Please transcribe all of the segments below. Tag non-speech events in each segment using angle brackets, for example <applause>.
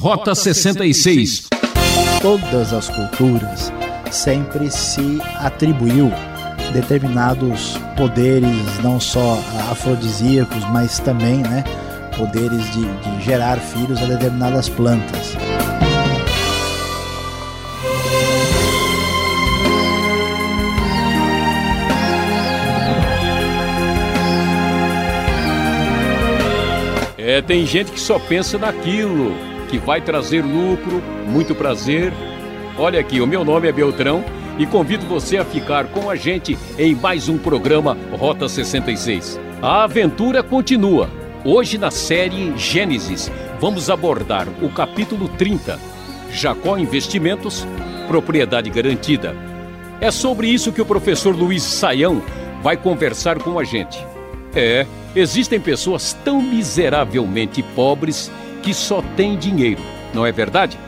Rota 66. Todas as culturas sempre se atribuiu determinados poderes, não só afrodisíacos, mas também né, poderes de, de gerar filhos a determinadas plantas. É, tem gente que só pensa naquilo, que vai trazer lucro, muito prazer. Olha aqui, o meu nome é Beltrão e convido você a ficar com a gente em mais um programa Rota 66. A aventura continua. Hoje na série Gênesis, vamos abordar o capítulo 30. Jacó Investimentos, propriedade garantida. É sobre isso que o professor Luiz Saião vai conversar com a gente. É, existem pessoas tão miseravelmente pobres que só têm dinheiro, não é verdade?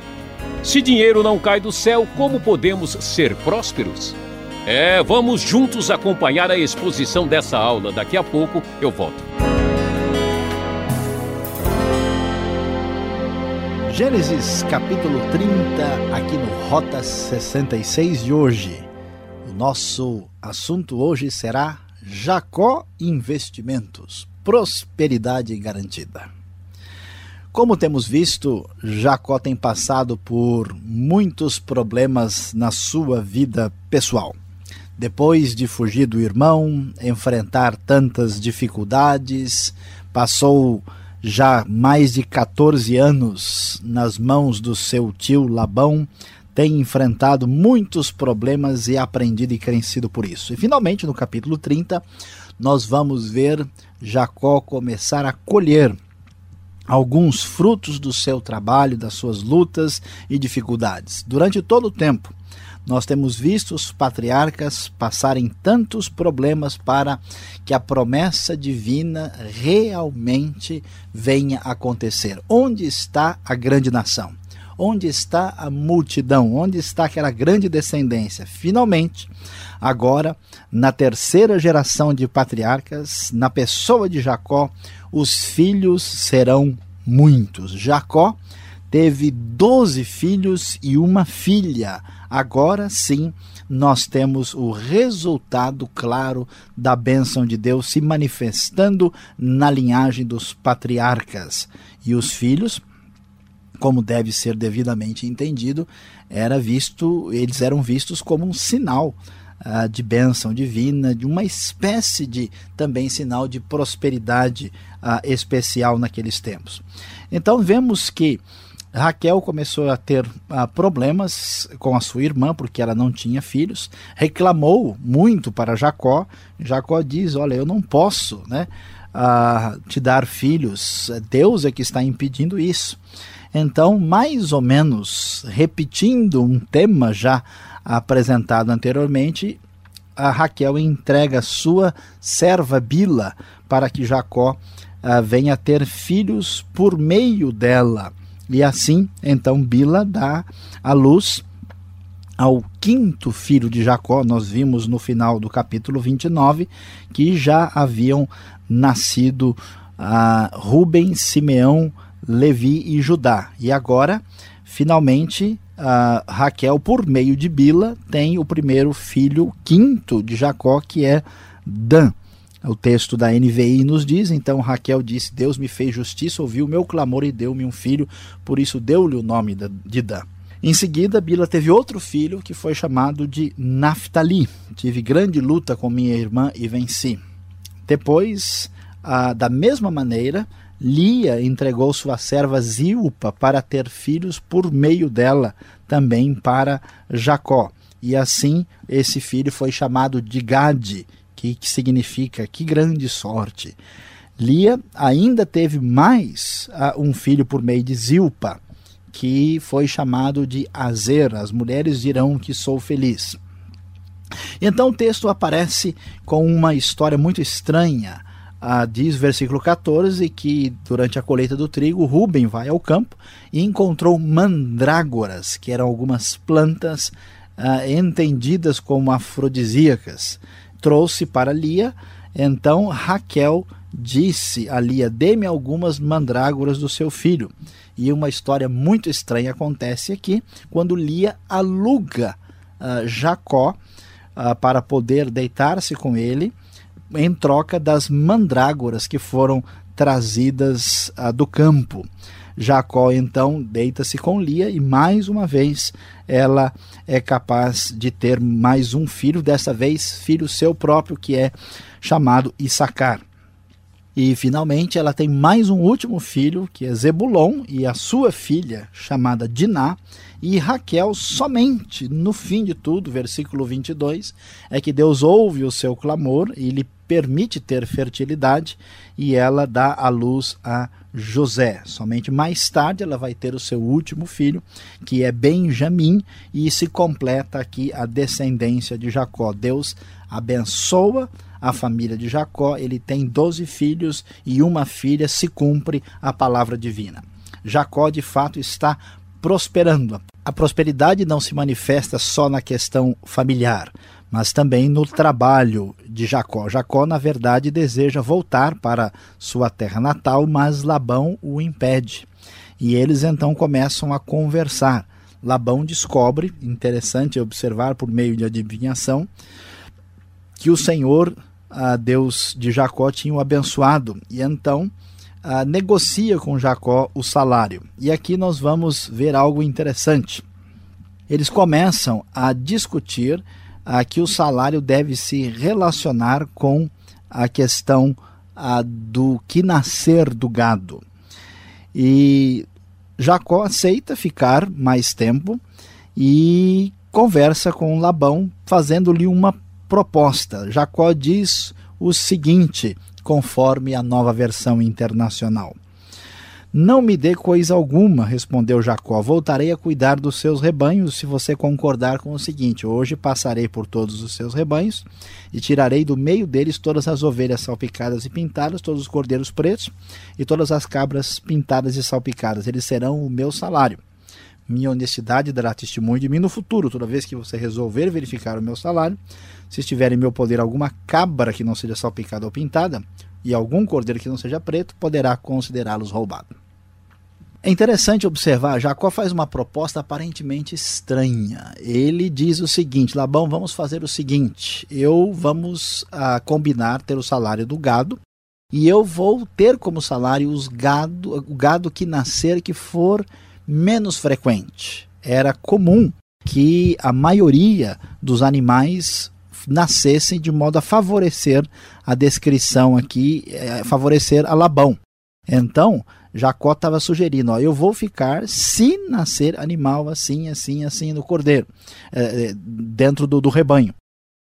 Se dinheiro não cai do céu, como podemos ser prósperos? É, vamos juntos acompanhar a exposição dessa aula. Daqui a pouco eu volto. Gênesis capítulo 30, aqui no Rota 66 de hoje. O nosso assunto hoje será Jacó Investimentos, prosperidade garantida. Como temos visto, Jacó tem passado por muitos problemas na sua vida pessoal. Depois de fugir do irmão, enfrentar tantas dificuldades, passou já mais de 14 anos nas mãos do seu tio Labão, tem enfrentado muitos problemas e aprendido e crescido por isso. E finalmente, no capítulo 30, nós vamos ver Jacó começar a colher alguns frutos do seu trabalho, das suas lutas e dificuldades. Durante todo o tempo, nós temos visto os patriarcas passarem tantos problemas para que a promessa divina realmente venha acontecer. Onde está a grande nação? Onde está a multidão? Onde está aquela grande descendência? Finalmente, agora, na terceira geração de patriarcas, na pessoa de Jacó, os filhos serão muitos. Jacó teve doze filhos e uma filha. Agora sim, nós temos o resultado claro da bênção de Deus se manifestando na linhagem dos patriarcas. E os filhos como deve ser devidamente entendido, era visto, eles eram vistos como um sinal uh, de bênção divina, de uma espécie de também sinal de prosperidade uh, especial naqueles tempos. Então vemos que Raquel começou a ter uh, problemas com a sua irmã, porque ela não tinha filhos, reclamou muito para Jacó. Jacó diz: Olha, eu não posso né, te dar filhos, Deus é que está impedindo isso. Então, mais ou menos repetindo um tema já apresentado anteriormente, a Raquel entrega sua serva Bila para que Jacó uh, venha ter filhos por meio dela. E assim, então, Bila dá a luz ao quinto filho de Jacó. Nós vimos no final do capítulo 29 que já haviam nascido uh, Rubem, Simeão, Levi e Judá. E agora, finalmente, Raquel, por meio de Bila, tem o primeiro filho, quinto de Jacó, que é Dan. O texto da NVI nos diz: então Raquel disse: Deus me fez justiça, ouviu o meu clamor e deu-me um filho, por isso deu-lhe o nome de Dan. Em seguida, Bila teve outro filho que foi chamado de Naphtali. Tive grande luta com minha irmã e venci. Depois, ah, da mesma maneira, Lia entregou sua serva Zilpa para ter filhos por meio dela, também para Jacó. E assim esse filho foi chamado de Gade, que, que significa que grande sorte. Lia ainda teve mais uh, um filho por meio de Zilpa, que foi chamado de Azer. As mulheres dirão que sou feliz. Então o texto aparece com uma história muito estranha ah, diz versículo 14 que durante a colheita do trigo, Rubem vai ao campo e encontrou mandrágoras, que eram algumas plantas ah, entendidas como afrodisíacas. Trouxe para Lia, então Raquel disse a Lia: Dê-me algumas mandrágoras do seu filho. E uma história muito estranha acontece aqui quando Lia aluga uh, Jacó uh, para poder deitar-se com ele em troca das mandrágoras que foram trazidas uh, do campo. Jacó então deita-se com Lia e mais uma vez ela é capaz de ter mais um filho, dessa vez filho seu próprio, que é chamado Issacar. E finalmente ela tem mais um último filho, que é Zebulon, e a sua filha, chamada Diná, e Raquel, somente no fim de tudo, versículo 22, é que Deus ouve o seu clamor e lhe permite ter fertilidade, e ela dá a luz a José. Somente mais tarde ela vai ter o seu último filho, que é Benjamim, e se completa aqui a descendência de Jacó. Deus abençoa a família de Jacó, ele tem doze filhos e uma filha, se cumpre a palavra divina. Jacó, de fato, está prosperando. A prosperidade não se manifesta só na questão familiar, mas também no trabalho de Jacó. Jacó, na verdade, deseja voltar para sua terra natal, mas Labão o impede. E eles então começam a conversar. Labão descobre, interessante observar por meio de adivinhação, que o Senhor a Deus de Jacó tinha o abençoado e então a, negocia com Jacó o salário. E aqui nós vamos ver algo interessante. Eles começam a discutir a, que o salário deve se relacionar com a questão a, do que nascer do gado. E Jacó aceita ficar mais tempo e conversa com Labão, fazendo-lhe uma proposta. Jacó diz o seguinte, conforme a nova versão internacional. Não me dê coisa alguma, respondeu Jacó. Voltarei a cuidar dos seus rebanhos se você concordar com o seguinte: Hoje passarei por todos os seus rebanhos e tirarei do meio deles todas as ovelhas salpicadas e pintadas, todos os cordeiros pretos e todas as cabras pintadas e salpicadas. Eles serão o meu salário. Minha honestidade dará testemunho de mim no futuro. Toda vez que você resolver verificar o meu salário, se estiver em meu poder alguma cabra que não seja salpicada ou pintada, e algum cordeiro que não seja preto, poderá considerá-los roubados. É interessante observar, Jacó faz uma proposta aparentemente estranha. Ele diz o seguinte: Labão, vamos fazer o seguinte: eu vamos a, ah, combinar ter o salário do gado e eu vou ter como salário os gado, o gado que nascer que for menos frequente. Era comum que a maioria dos animais nascessem de modo a favorecer a descrição aqui, é, favorecer a Labão. Então, Jacó estava sugerindo: ó, eu vou ficar se nascer animal assim, assim, assim no cordeiro, é, dentro do, do rebanho.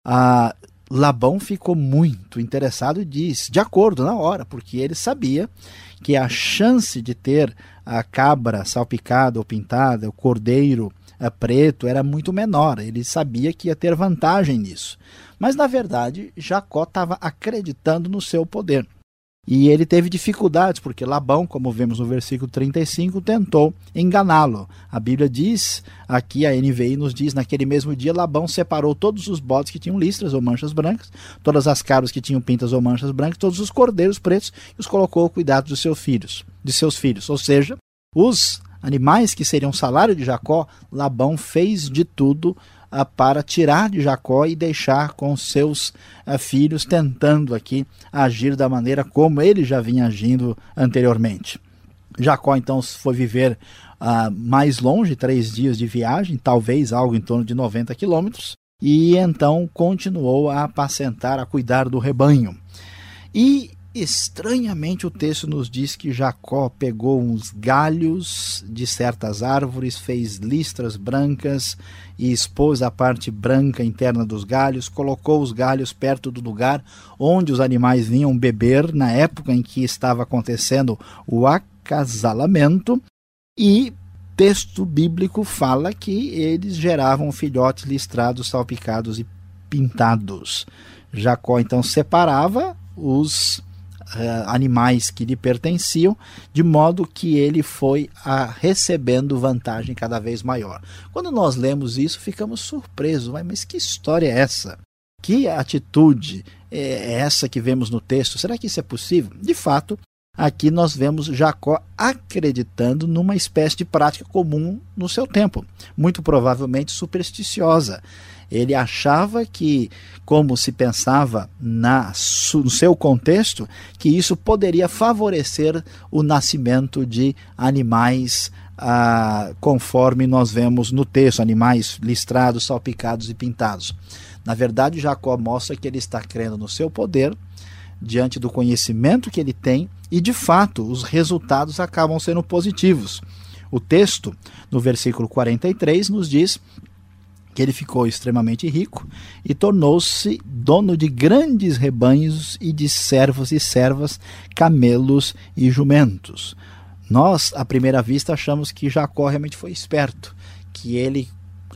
A Labão ficou muito interessado e disse, de acordo, na hora, porque ele sabia que a chance de ter a cabra salpicada ou pintada, o cordeiro preto, era muito menor. Ele sabia que ia ter vantagem nisso. Mas, na verdade, Jacó estava acreditando no seu poder. E ele teve dificuldades, porque Labão, como vemos no versículo 35, tentou enganá-lo. A Bíblia diz, aqui a NVI nos diz, naquele mesmo dia Labão separou todos os bodes que tinham listras ou manchas brancas, todas as cabras que tinham pintas ou manchas brancas, todos os cordeiros pretos e os colocou ao cuidado dos seus filhos, de seus filhos. Ou seja, os animais que seriam salário de Jacó, Labão fez de tudo uh, para tirar de Jacó e deixar com seus uh, filhos, tentando aqui agir da maneira como ele já vinha agindo anteriormente. Jacó então foi viver uh, mais longe, três dias de viagem, talvez algo em torno de 90 quilômetros, e então continuou a apacentar, a cuidar do rebanho. E Estranhamente, o texto nos diz que Jacó pegou uns galhos de certas árvores, fez listras brancas e expôs a parte branca interna dos galhos, colocou os galhos perto do lugar onde os animais vinham beber na época em que estava acontecendo o acasalamento, e texto bíblico fala que eles geravam filhotes listrados, salpicados e pintados. Jacó então separava os animais que lhe pertenciam, de modo que ele foi a, recebendo vantagem cada vez maior. Quando nós lemos isso, ficamos surpresos, mas que história é essa? Que atitude é essa que vemos no texto? Será que isso é possível? De fato, Aqui nós vemos Jacó acreditando numa espécie de prática comum no seu tempo, muito provavelmente supersticiosa. Ele achava que, como se pensava na, no seu contexto, que isso poderia favorecer o nascimento de animais ah, conforme nós vemos no texto, animais listrados, salpicados e pintados. Na verdade, Jacó mostra que ele está crendo no seu poder, diante do conhecimento que ele tem, e de fato os resultados acabam sendo positivos. O texto, no versículo 43, nos diz que ele ficou extremamente rico e tornou-se dono de grandes rebanhos e de servos e servas, camelos e jumentos. Nós, à primeira vista, achamos que Jacó realmente foi esperto, que ele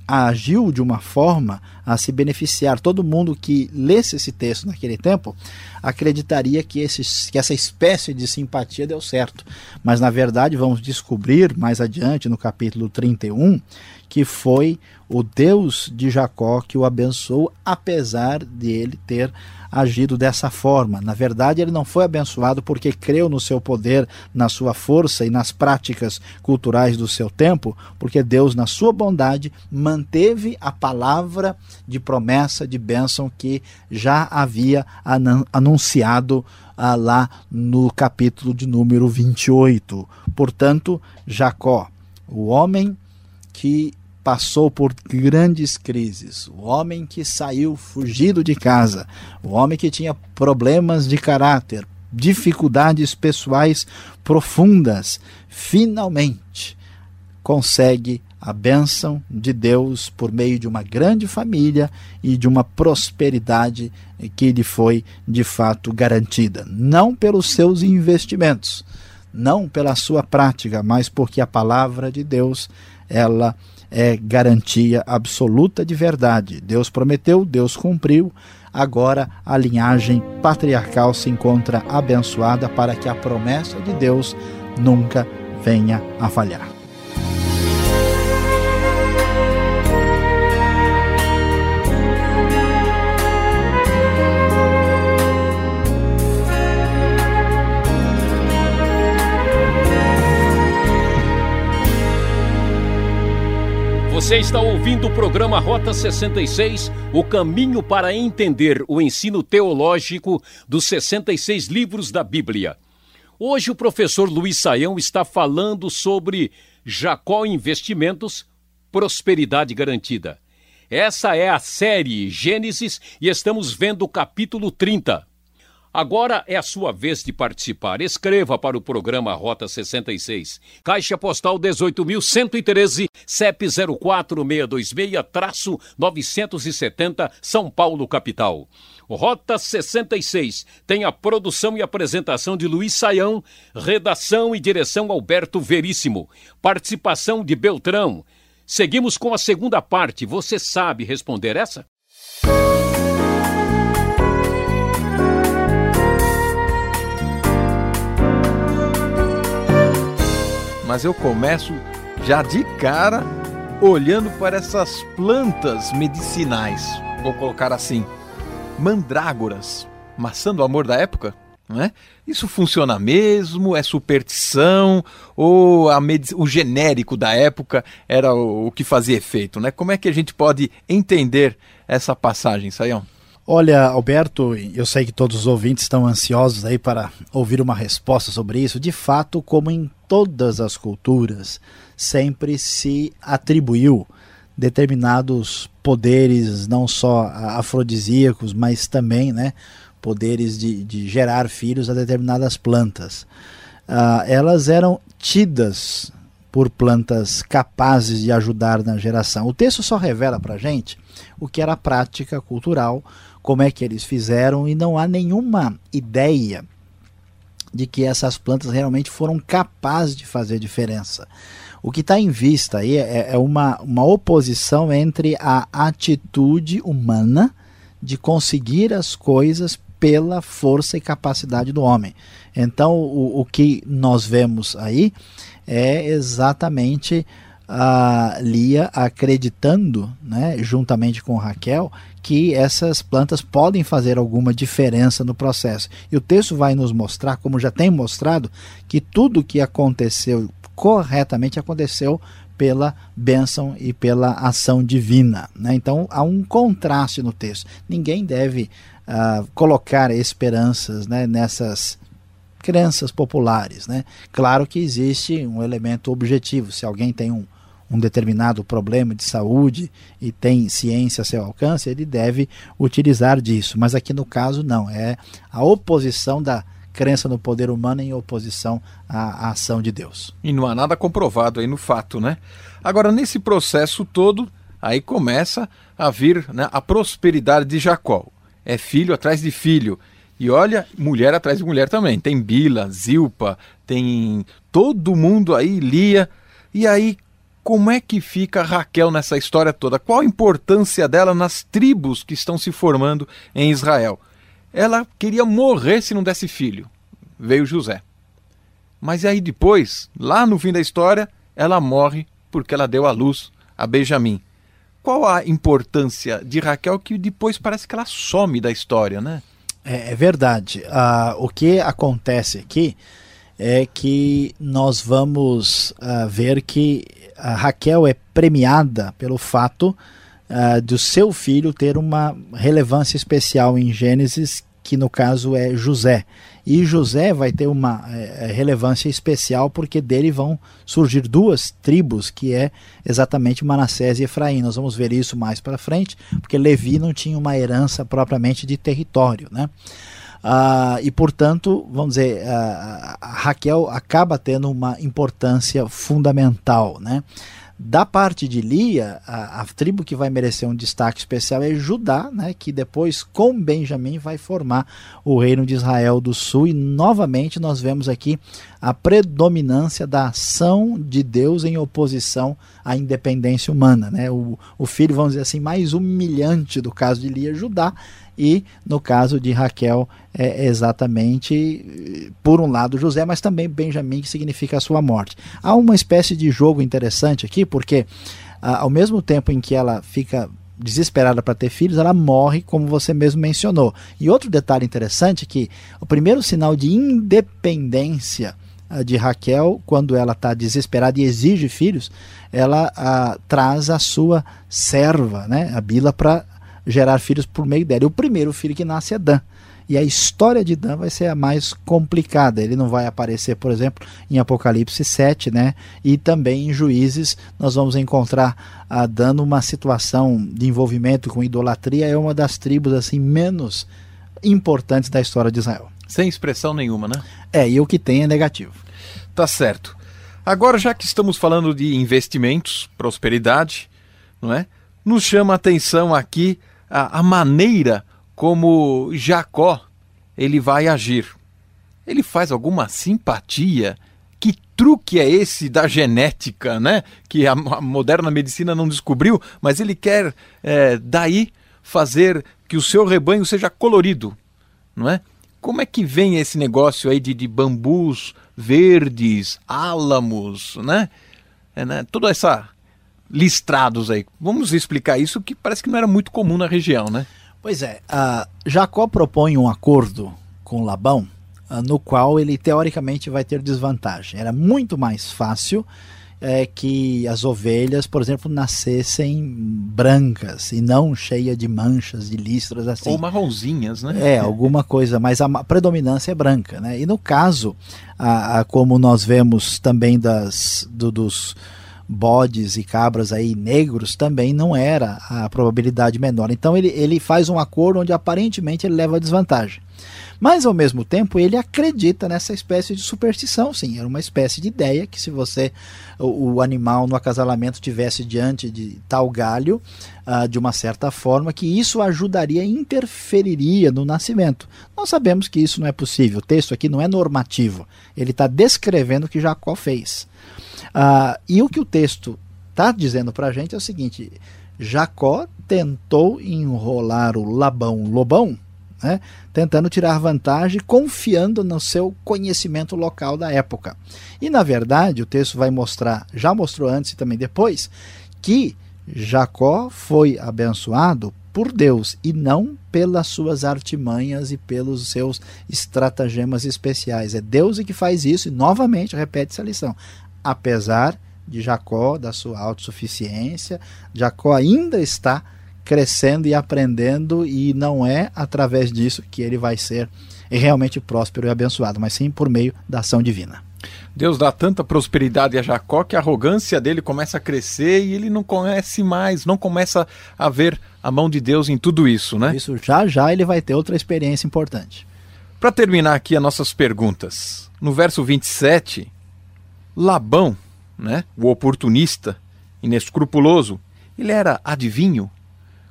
agiu de uma forma a se beneficiar. Todo mundo que lesse esse texto naquele tempo acreditaria que, esse, que essa espécie de simpatia deu certo. Mas, na verdade, vamos descobrir mais adiante, no capítulo 31, que foi o Deus de Jacó que o abençoou, apesar de ele ter agido dessa forma. Na verdade, ele não foi abençoado porque creu no seu poder, na sua força e nas práticas culturais do seu tempo, porque Deus, na sua bondade, manteve a palavra de promessa, de bênção que já havia anunciado ah, lá no capítulo de número 28. Portanto, Jacó, o homem que passou por grandes crises, o homem que saiu fugido de casa, o homem que tinha problemas de caráter, dificuldades pessoais profundas, finalmente consegue a bênção de Deus por meio de uma grande família e de uma prosperidade que lhe foi de fato garantida, não pelos seus investimentos, não pela sua prática, mas porque a palavra de Deus ela é garantia absoluta de verdade. Deus prometeu, Deus cumpriu. Agora a linhagem patriarcal se encontra abençoada para que a promessa de Deus nunca venha a falhar. Você está ouvindo o programa Rota 66, o caminho para entender o ensino teológico dos 66 livros da Bíblia. Hoje o professor Luiz Saião está falando sobre Jacó Investimentos, Prosperidade Garantida. Essa é a série Gênesis e estamos vendo o capítulo 30. Agora é a sua vez de participar. Escreva para o programa Rota 66. Caixa Postal 18.113, CEP 04626-970, São Paulo, capital. Rota 66 tem a produção e apresentação de Luiz Saião, redação e direção Alberto Veríssimo, participação de Beltrão. Seguimos com a segunda parte. Você sabe responder essa? Mas eu começo já de cara olhando para essas plantas medicinais. Vou colocar assim: mandrágoras, maçã do amor da época? É? Isso funciona mesmo? É superstição? Ou o genérico da época era o, o que fazia efeito? Né? Como é que a gente pode entender essa passagem, Saião? Olha, Alberto, eu sei que todos os ouvintes estão ansiosos aí para ouvir uma resposta sobre isso. De fato, como em todas as culturas, sempre se atribuiu determinados poderes, não só afrodisíacos, mas também né, poderes de, de gerar filhos a determinadas plantas. Uh, elas eram tidas por plantas capazes de ajudar na geração. O texto só revela para gente o que era a prática cultural como é que eles fizeram e não há nenhuma ideia de que essas plantas realmente foram capazes de fazer diferença. O que está em vista aí é, é uma, uma oposição entre a atitude humana de conseguir as coisas pela força e capacidade do homem. Então, o, o que nós vemos aí é exatamente a Lia acreditando, né, juntamente com Raquel, que essas plantas podem fazer alguma diferença no processo. E o texto vai nos mostrar, como já tem mostrado, que tudo que aconteceu corretamente aconteceu pela bênção e pela ação divina. Né? Então há um contraste no texto. Ninguém deve uh, colocar esperanças né, nessas crenças populares. Né? Claro que existe um elemento objetivo. Se alguém tem um, um determinado problema de saúde e tem ciência a seu alcance, ele deve utilizar disso. Mas aqui no caso, não. É a oposição da crença no poder humano em oposição à, à ação de Deus. E não há nada comprovado aí no fato, né? Agora, nesse processo todo, aí começa a vir né, a prosperidade de Jacó. É filho atrás de filho. E olha, mulher atrás de mulher também. Tem Bila, Zilpa, tem todo mundo aí, Lia. E aí, como é que fica Raquel nessa história toda? Qual a importância dela nas tribos que estão se formando em Israel? Ela queria morrer se não desse filho. Veio José. Mas aí depois, lá no fim da história, ela morre porque ela deu à luz a Benjamim. Qual a importância de Raquel que depois parece que ela some da história, né? É, é verdade. Uh, o que acontece aqui é que nós vamos uh, ver que a Raquel é premiada pelo fato uh, do seu filho ter uma relevância especial em Gênesis, que no caso é José. E José vai ter uma é, relevância especial porque dele vão surgir duas tribos, que é exatamente Manassés e Efraim. Nós vamos ver isso mais para frente, porque Levi não tinha uma herança propriamente de território, né? Uh, e portanto, vamos dizer, uh, Raquel acaba tendo uma importância fundamental, né? Da parte de Lia, a, a, tribo que vai merecer um destaque especial é Judá, né, que depois com Benjamim vai formar o reino de Israel do Sul. E novamente nós vemos aqui a predominância da ação de Deus em oposição à independência humana. Né? O, o filho, vamos dizer assim, mais humilhante do caso de Lia, Judá, e no caso de Raquel é exatamente por um lado José, mas também Benjamim que significa a sua morte. Há uma espécie de jogo interessante aqui, porque ao mesmo tempo em que ela fica desesperada para ter filhos, ela morre, como você mesmo mencionou. E outro detalhe interessante é que o primeiro sinal de independência de Raquel, quando ela está desesperada e exige filhos, ela ah, traz a sua serva, né, a Bila, para gerar filhos por meio dela. E o primeiro filho que nasce é Dan. E a história de Dan vai ser a mais complicada. Ele não vai aparecer, por exemplo, em Apocalipse 7, né? E também em Juízes nós vamos encontrar a Dan numa situação de envolvimento com idolatria. É uma das tribos assim menos importantes da história de Israel. Sem expressão nenhuma, né? É, e o que tem é negativo. Tá certo. Agora, já que estamos falando de investimentos, prosperidade, não é? Nos chama a atenção aqui a, a maneira como Jacó ele vai agir. Ele faz alguma simpatia? Que truque é esse da genética, né? Que a, moderna medicina não descobriu, mas ele quer é, daí fazer que o seu rebanho seja colorido, não é? Como é que vem esse negócio aí de, de bambus verdes, álamos, né? É, né? Toda essa listrados aí. Vamos explicar isso que parece que não era muito comum na região, né? Pois é, uh, Jacó propõe um acordo com Labão, uh, no qual ele teoricamente vai ter desvantagem. Era muito mais fácil é, que as ovelhas, por exemplo, nascessem brancas e não cheia de manchas, de listras assim. Ou marronzinhas, né? É, alguma coisa, mas a predominância é branca, né? E no caso, a, a como nós vemos também das, do, dos bodes e cabras aí negros também não era a probabilidade menor. Então ele, ele faz um acordo onde aparentemente ele leva a desvantagem. Mas ao mesmo tempo ele acredita nessa espécie de superstição, sim, era uma espécie de ideia que se você o, o animal no acasalamento tivesse diante de tal galho, uh, de uma certa forma, que isso ajudaria, interferiria no nascimento. Nós sabemos que isso não é possível. O texto aqui não é normativo. Ele está descrevendo o que Jacó fez. Uh, e o que o texto está dizendo para a gente é o seguinte: Jacó tentou enrolar o Labão Lobão né? tentando tirar vantagem, confiando no seu conhecimento local da época. E na verdade, o texto vai mostrar, já mostrou antes e também depois, que Jacó foi abençoado por Deus e não pelas suas artimanhas e pelos seus estratagemas especiais. É Deus que faz isso e novamente repete essa lição. Apesar de Jacó, da sua autossuficiência, Jacó ainda está crescendo e aprendendo, e não é através disso que ele vai ser realmente próspero e abençoado, mas sim por meio da ação divina. Deus dá tanta prosperidade a Jacó que a arrogância dele começa a crescer e ele não conhece mais, não começa a ver a mão de Deus em tudo isso, né? Isso já já ele vai ter outra experiência importante. Para terminar aqui as nossas perguntas, no verso 27, Labão, né, o oportunista, inescrupuloso, ele era adivinho?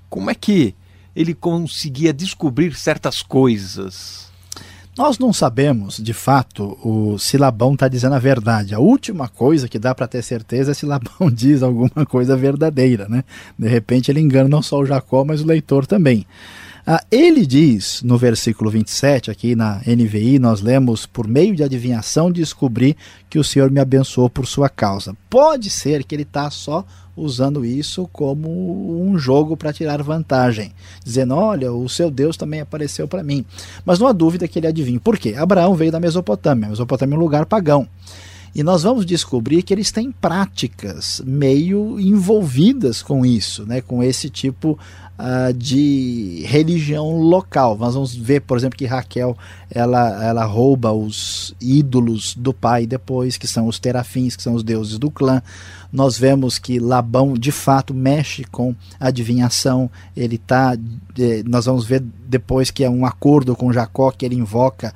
Como é que ele conseguia descobrir certas coisas? Nós não sabemos, de fato, o, se Labão está dizendo a verdade. A última coisa que dá para ter certeza é se Labão <laughs> diz alguma coisa verdadeira. Né? De repente ele engana não só o Jacó, mas o leitor também. Ah, ele diz no versículo 27, aqui na NVI, nós lemos: Por meio de adivinhação descobri que o Senhor me abençoou por sua causa. Pode ser que ele está só usando isso como um jogo para tirar vantagem, dizendo: Olha, o seu Deus também apareceu para mim. Mas não há dúvida que ele adivinha. Por quê? Abraão veio da Mesopotâmia. A Mesopotâmia é um lugar pagão. E nós vamos descobrir que eles têm práticas meio envolvidas com isso, né, com esse tipo uh, de religião local. Nós vamos ver, por exemplo, que Raquel ela, ela rouba os ídolos do pai depois, que são os terafins, que são os deuses do clã. Nós vemos que Labão de fato mexe com adivinhação. Ele tá, eh, nós vamos ver depois que é um acordo com Jacó que ele invoca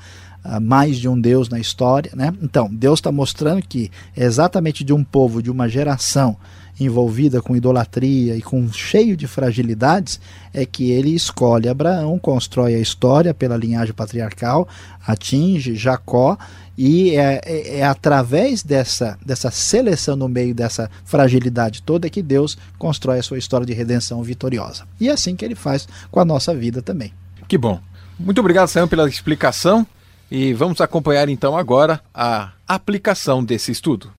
mais de um Deus na história, né? Então Deus está mostrando que é exatamente de um povo, de uma geração envolvida com idolatria e com cheio de fragilidades, é que ele escolhe Abraão, constrói a história pela linhagem patriarcal, atinge Jacó e é, é, é, através dessa, dessa seleção no meio dessa fragilidade toda que Deus constrói a sua história de redenção vitoriosa. E é assim que ele faz com a nossa vida também. Que bom. Muito obrigado, Sam, pela explicação. E vamos acompanhar então agora a aplicação desse estudo.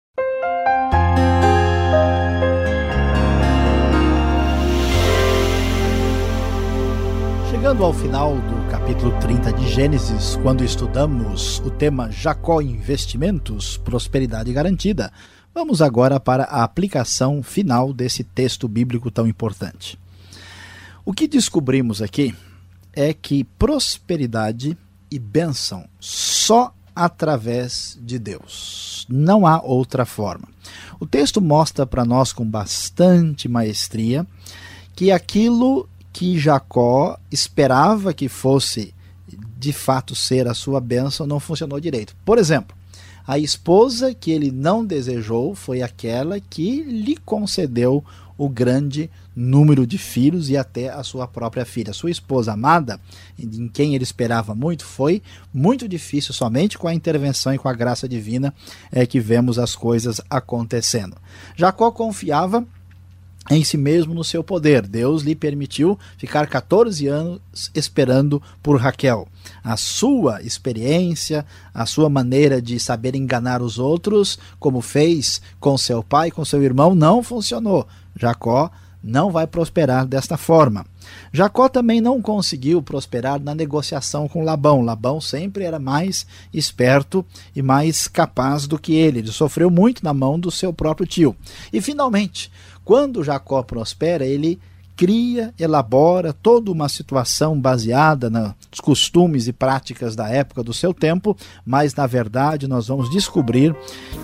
Chegando ao final do capítulo 30 de Gênesis, quando estudamos o tema Jacó Investimentos, Prosperidade Garantida, vamos agora para a aplicação final desse texto bíblico tão importante. O que descobrimos aqui é que prosperidade e bênção só através de Deus. Não há outra forma. O texto mostra para nós com bastante maestria que aquilo que Jacó esperava que fosse de fato ser a sua bênção não funcionou direito. Por exemplo, a esposa que ele não desejou foi aquela que lhe concedeu o grande número de filhos e até a sua própria filha. Sua esposa amada, em quem ele esperava muito, foi muito difícil, somente com a intervenção e com a graça divina é que vemos as coisas acontecendo. Jacó confiava em si mesmo no seu poder. Deus lhe permitiu ficar 14 anos esperando por Raquel. A sua experiência, a sua maneira de saber enganar os outros, como fez com seu pai, com seu irmão, não funcionou. Jacó não vai prosperar desta forma. Jacó também não conseguiu prosperar na negociação com Labão. Labão sempre era mais esperto e mais capaz do que ele. Ele sofreu muito na mão do seu próprio tio. E finalmente, quando Jacó prospera, ele cria, elabora toda uma situação baseada nos costumes e práticas da época do seu tempo, mas na verdade nós vamos descobrir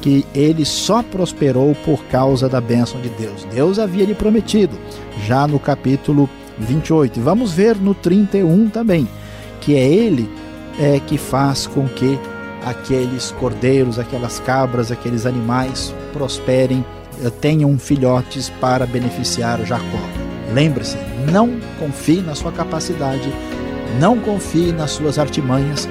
que ele só prosperou por causa da bênção de Deus. Deus havia lhe prometido, já no capítulo 28. E vamos ver no 31 também, que é ele é, que faz com que aqueles cordeiros, aquelas cabras, aqueles animais prosperem eh, tenham filhotes para beneficiar Jacó. Lembre-se, não confie na sua capacidade, não confie nas suas artimanhas,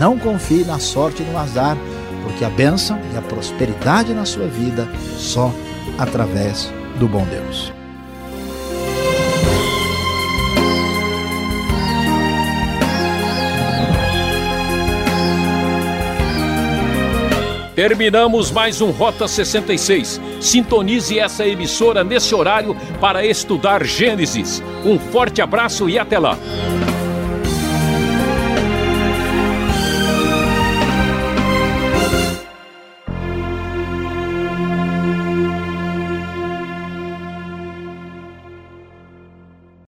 não confie na sorte e no azar, porque a bênção e a prosperidade na sua vida só através do bom Deus. Terminamos mais um Rota 66. Sintonize essa emissora nesse horário para estudar Gênesis. Um forte abraço e até lá.